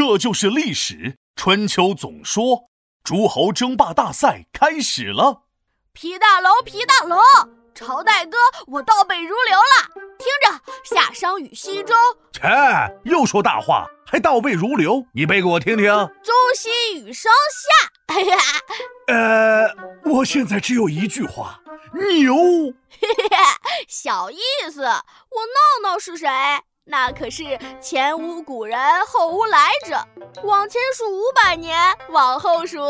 这就是历史。春秋总说，诸侯争霸大赛开始了。皮大龙，皮大龙，朝代歌我倒背如流了。听着，夏商与西周。切，又说大话，还倒背如流？你背给我听听。周西与商夏。哎呀，呃，我现在只有一句话，牛。嘿嘿，小意思。我闹闹是谁？那可是前无古人后无来者，往前数五百年，往后数，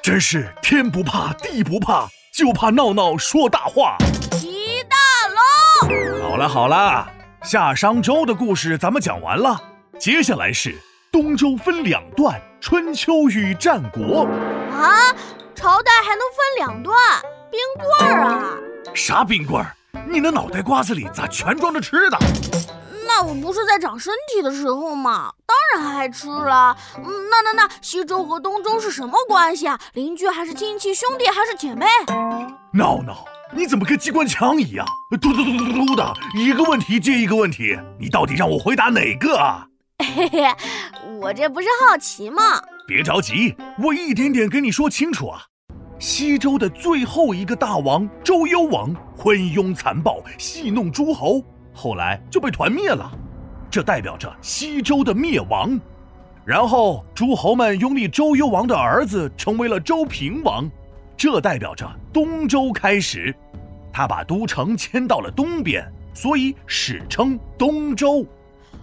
真是天不怕地不怕，就怕闹闹说大话。齐大龙，好了好了，夏商周的故事咱们讲完了，接下来是东周分两段，春秋与战国。啊，朝代还能分两段？冰棍儿啊？啥冰棍儿？你那脑袋瓜子里咋全装着吃的？那我不是在长身体的时候吗？当然爱吃了。嗯，那那那西周和东周是什么关系啊？邻居还是亲戚？兄弟还是姐妹？闹闹，你怎么跟机关枪一样，嘟嘟嘟嘟嘟嘟的，一个问题接一个问题？你到底让我回答哪个啊？嘿嘿，我这不是好奇吗？别着急，我一点点跟你说清楚啊。西周的最后一个大王周幽王，昏庸残暴，戏弄诸侯。后来就被团灭了，这代表着西周的灭亡。然后诸侯们拥立周幽王的儿子成为了周平王，这代表着东周开始。他把都城迁到了东边，所以史称东周。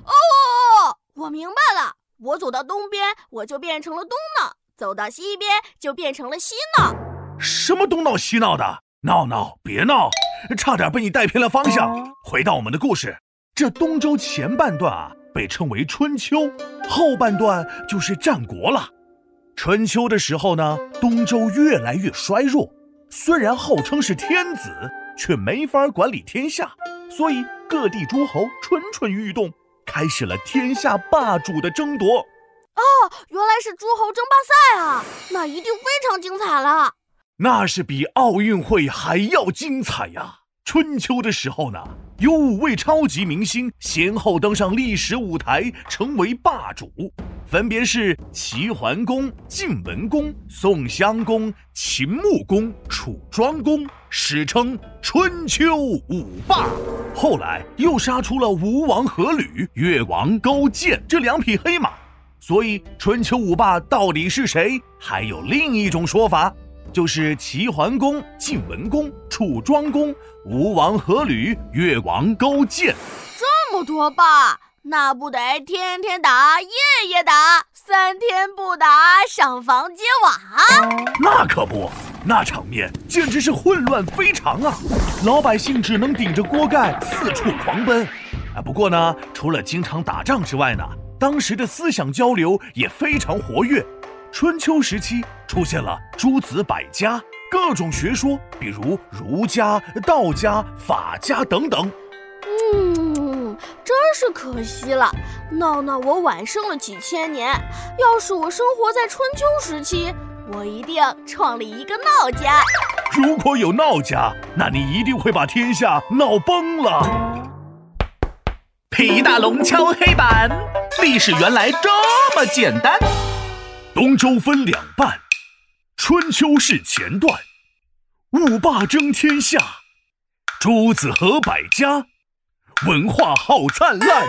哦，我明白了，我走到东边，我就变成了东闹；走到西边，就变成了西闹。什么东闹西闹的？闹闹，别闹！差点被你带偏了方向。回到我们的故事，这东周前半段啊，被称为春秋，后半段就是战国了。春秋的时候呢，东周越来越衰弱，虽然号称是天子，却没法管理天下，所以各地诸侯蠢蠢欲动，开始了天下霸主的争夺。哦，原来是诸侯争霸赛啊，那一定非常精彩了。那是比奥运会还要精彩呀！春秋的时候呢，有五位超级明星先后登上历史舞台，成为霸主，分别是齐桓公、晋文公、宋襄公、秦穆公、楚庄公，史称春秋五霸。后来又杀出了吴王阖闾、越王勾践这两匹黑马，所以春秋五霸到底是谁？还有另一种说法。就是齐桓公、晋文公、楚庄公、吴王阖闾、越王勾践，这么多霸，那不得天天打、夜夜打、三天不打上房揭瓦？那可不，那场面简直是混乱非常啊！老百姓只能顶着锅盖四处狂奔。啊，不过呢，除了经常打仗之外呢，当时的思想交流也非常活跃。春秋时期出现了诸子百家，各种学说，比如儒家、道家、法家等等。嗯，真是可惜了，闹闹我晚生了几千年。要是我生活在春秋时期，我一定创立一个闹家。如果有闹家，那你一定会把天下闹崩了。皮大龙敲黑板，历史原来这么简单。东周分两半，春秋是前段，五霸争天下，诸子和百家，文化好灿烂。